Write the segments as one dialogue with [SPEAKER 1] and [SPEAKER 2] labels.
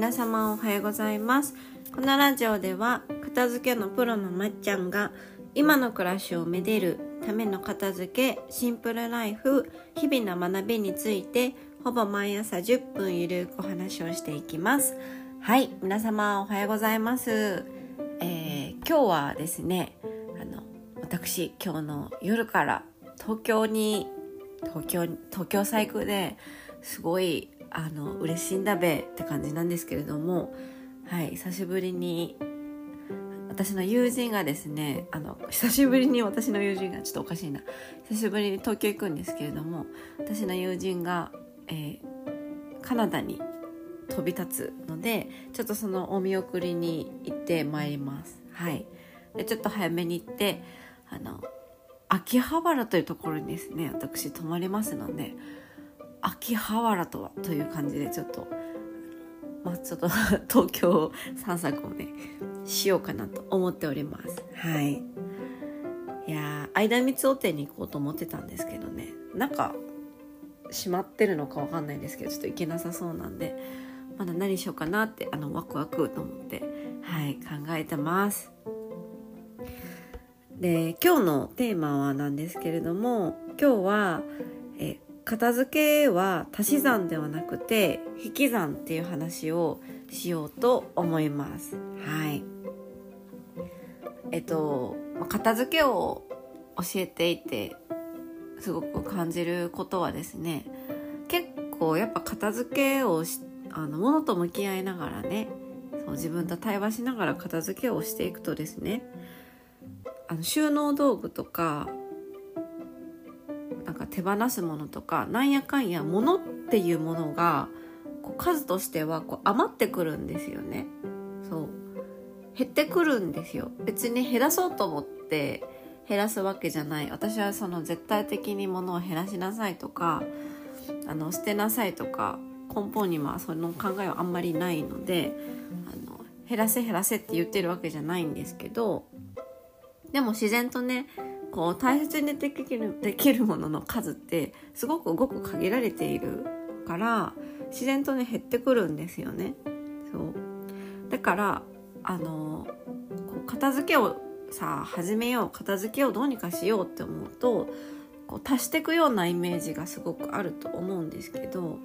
[SPEAKER 1] 皆様おはようございます。このラジオでは片付けのプロのまっちゃんが今の暮らしをめでるための片付けシンプルライフ日々の学びについてほぼ毎朝10分ゆるくお話をしていきます。はい皆様おはようございます、えー今日はですねあの私今日の夜から東京に東京東京最高ですごいあの嬉しいんだべって感じなんですけれどもはい久しぶりに私の友人がですねあの久しぶりに私の友人がちょっとおかしいな。久しぶりに東京行くんですけれども私の友人が、えーカナダに飛び立つのでちょっとそのお見送りに行ってまいります。はい。でちょっと早めに行ってあの秋葉原というところにですね私泊まりますので秋葉原とはという感じでちょっとまあちょっと 東京散策をねしようかなと思っております。はい。いやー間光お店に行こうと思ってたんですけどね。なんか閉まってるのかわかんないですけどちょっと行けなさそうなんでまだ何しようかなってあのワクワクと思ってはい考えてます。で今日のテーマはなんですけれども今日はえ片付けは足し算ではなくて引き算っていう話をしようと思います。はい。えっとま片付けを教えていてすごく感じることはですね結構やっぱ片付けをしあの物と向き合いながらねそう自分と対話しながら片付けをしていくとですねあの収納道具とかか手放すものとかなんやかんや物っていうものがこう数としてはこう余ってくるんですよね。そう。減ってくるんですよ。別に減らそうと思って減らすわけじゃない。私はその絶対的に物を減らしなさいとかあの捨てなさいとか根本にはその考えはあんまりないのであの減らせ減らせって言ってるわけじゃないんですけどでも自然とねこう大切にできるできるものの数ってすごくごく限られているから自然とね減ってくるんですよね。そうだからあのこう片付けをさあ始めよう片付けをどうにかしようって思うとこう足していくようなイメージがすごくあると思うんですけど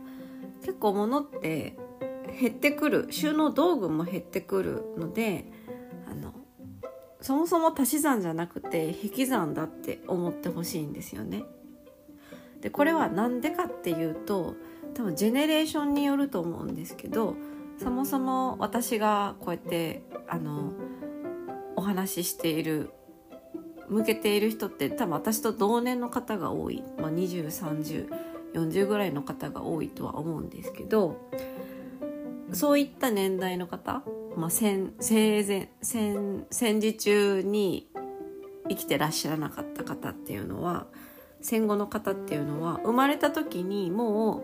[SPEAKER 1] 結構物って減ってくる収納道具も減ってくるのでそもそも足し算じゃなくて引き算だって思ってほしいんですよね。でこれは何でかっていうと多分ジェネレーションによると思うんですけどそもそも私がこうやってあのお話ししている向けている人って多分私と同年の方が多い、まあ、203040ぐらいの方が多いとは思うんですけどそういった年代の方、まあ、戦生前戦戦時中に生きてらっしゃらなかった方っていうのは戦後の方っていうのは生まれた時にもう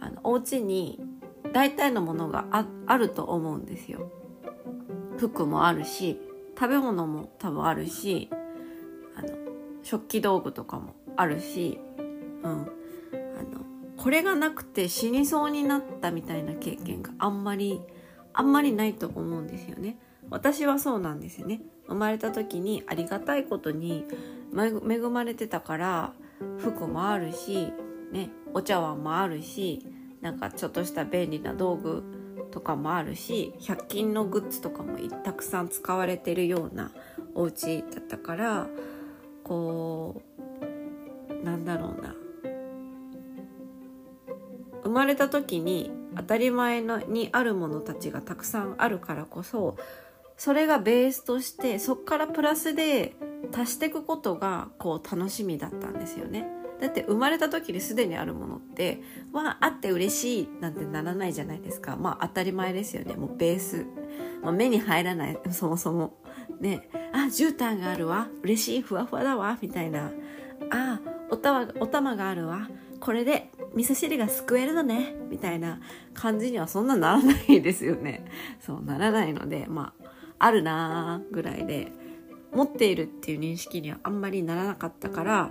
[SPEAKER 1] あのお家に大体のものがああると思うんですよ。服もあるし食べ物も多分あるしあの食器道具とかもあるし、うん、あのこれがなくて死にそうになったみたいな経験があんまりあんまりないと思うんですよね。私はそうなんですよね。生まれた時にありがたいことに恵まれてたから服もあるし、ね、お茶碗もあるしなんかちょっとした便利な道具とかもあるし100均のグッズとかもたくさん使われてるようなお家だったからこうなんだろうな生まれた時に当たり前のにあるものたちがたくさんあるからこそそれがベースとしてそっからプラスで足していくことがこう楽しみだったんですよね。だって生まれた時にすでにあるものってわあって嬉しいなんてならないじゃないですか。まあ当たり前ですよね。もうベース、まあ、目に入らない。そもそも。ね。あ絨毯があるわ。嬉しい。ふわふわだわ。みたいな。あおたわお玉があるわ。これで味噌汁がすくえるのねみたいな感じにはそんなならないですよね そうならないのでまああるなーぐらいで持っているっていう認識にはあんまりならなかったから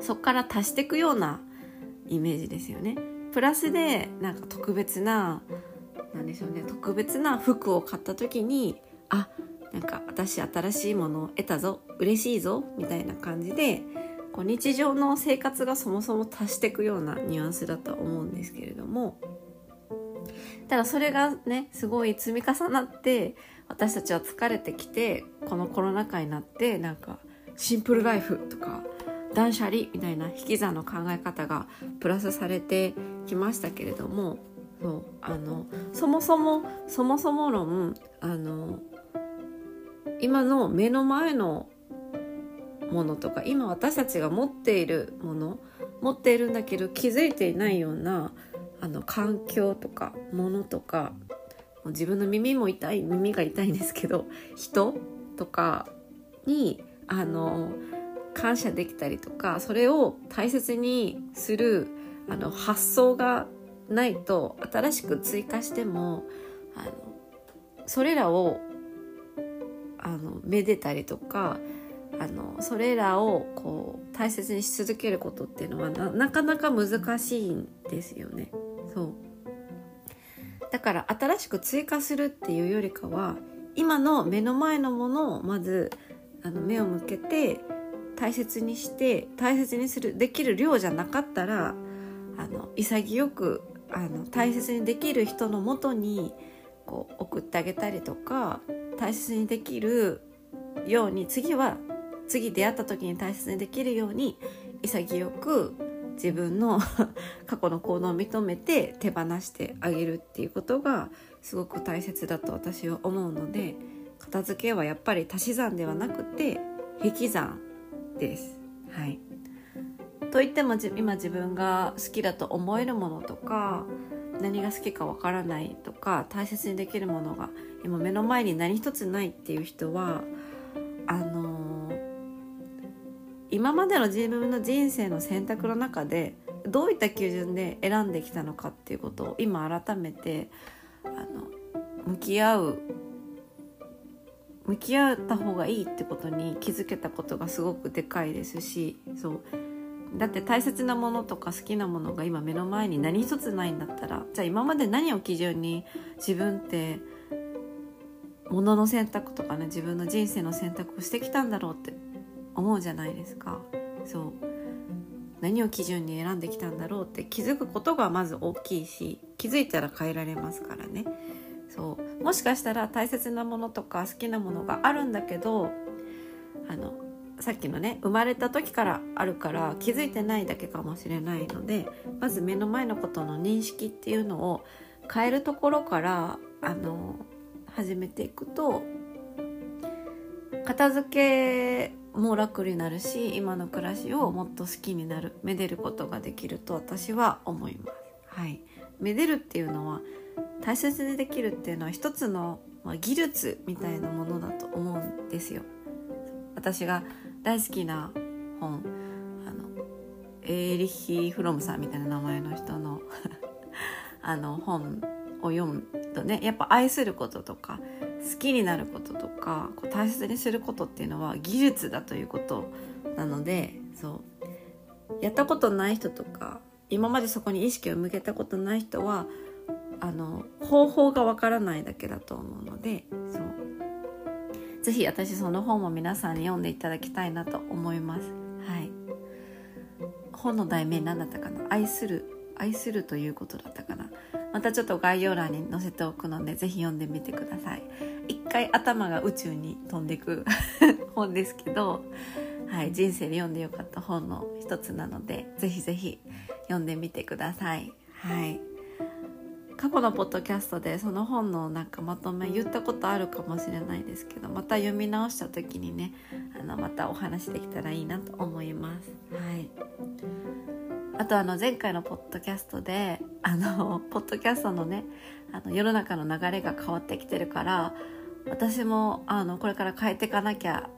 [SPEAKER 1] そっから足していくようなイメージですよね。プラスでなんか特別ななんでしょうね特別な服を買った時にあなんか私新しいものを得たぞ嬉しいぞみたいな感じでこう日常の生活がそもそも足していくようなニュアンスだとは思うんですけれども。ただそれがねすごい積み重なって私たちは疲れてきてこのコロナ禍になってなんかシンプルライフとか断捨離みたいな引き算の考え方がプラスされてきましたけれども。そうあのそもそもそもそも論あの今の目の前のものとか今私たちが持っているもの持っているんだけど気づいていないようなあの環境とかものとか自分の耳も痛い耳が痛いんですけど人とかにあの感謝できたりとかそれを大切にするあの発想がないと新しく追加してもあのそれらをあのめでたりとかあのそれらをこう大切にし続けることっていうのはなかなか難しいんですよね。そうだから新しく追加するっていうよりかは今の目の前のものをまずあの目を向けて大切にして大切にするできる量じゃなかったらあの潔くあの大切にできる人のもとにこう送ってあげたりとか大切にできるように次は次出会った時に大切にできるように潔く自分の 過去の行動を認めて手放してあげるっていうことがすごく大切だと私は思うので片付けはやっぱり足し算ではなくて引き算です。はい、といっても今自分が好きだと思えるものとか何が好きかわからないとか大切にできるものが今目の前に何一つないっていう人はあの、今までの自分の人生の選択の中でどういった基準で選んできたのかっていうことを今改めてあの向き合う向き合った方がいいってことに気づけたことがすごくでかいですしそう。だって大切なものとか好きなものが今目の前に何一つないんだったらじゃあ今まで何を基準に自分って物の選択とかね自分の人生の選択をしてきたんだろうって思うじゃないですか。そう。何を基準に選んできたんだろうって気づくことがまず大きいし気づいたら変えられますからね。そう。もしかしたら大切なものとか好きなものがあるんだけどあのさっきのね生まれた時からあるから気づいてないだけかもしれないのでまず目の前のことの認識っていうのを変えるところからあの始めていくと片付けも楽になるし今の暮らしをもっと好きになるめでることができると私は思います。はい、めでるっていうのは大切にできるっていうのは一つの、まあ、技術みたいなものだと思うんですよ。私が大好きな本あのエーリッヒ・フロムさんみたいな名前の人の あの本を読むとねやっぱ愛することとか好きになることとかこう大切にすることっていうのは技術だということなのでそう。やったことない人とか今までそこに意識を向けたことない人はあの方法がわからないだけだと思うのでそう。是非私その本も皆さんに読んでいただきたいなと思います。はい、本の題名何だったかな？愛する愛するということだったかな？またちょっと概要欄に載せておくので是非読んでみてください。回頭が宇宙に飛んでいく 本ですけど、はい、人生で読んでよかった本の一つなので是非是非読んでみてください。はい。過去のポッドキャストでその本のなんかまとめ言ったことあるかもしれないですけどまた読み直した時にねあのまたお話できたらいいなと思います。はい。あとあの前回のポッドキャストであのポッドキャストのねあの世の中の流れが変わってきてるから私もあのこれから変えていかなきゃ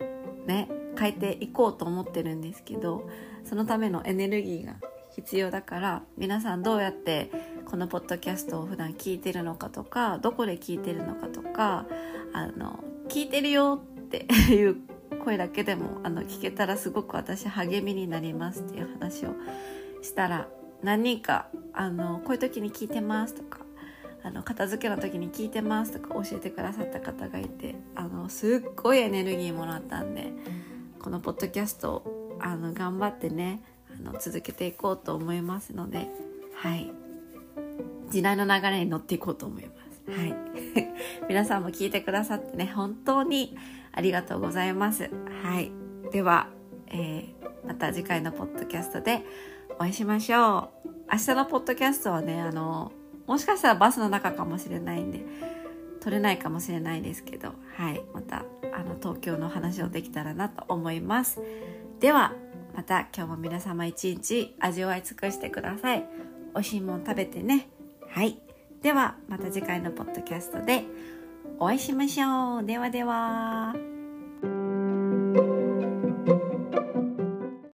[SPEAKER 1] ね変えていこうと思ってるんですけどそのためのエネルギーが必要だから皆さんどうやってこのポッドキャストを普段聞いてるのかとかどこで聞いてるのかとかあの聞いてるよって いう声だけでもあの聞けたらすごく私励みになりますっていう話をしたら何人かあのこういう時に聞いてますとかあの片付けの時に聞いてますとか教えてくださった方がいてあのすっごいエネルギーもらったんでこのポッドキャストあの頑張ってねあの続けていこうと思いますのではい。時代の流れに乗っていこうと思います。はい。皆さんも聞いてくださってね本当にありがとうございます。はい。では、えー、また次回のポッドキャストでお会いしましょう。明日のポッドキャストはねあのもしかしたらバスの中かもしれないんで撮れないかもしれないですけどはい。またあの東京の話をできたらなと思います。ではまた今日も皆様一日味わい尽くしてください。美味しいもん食べてね。はい。ではまた次回のポッドキャストでお会いしましょう。ではでは。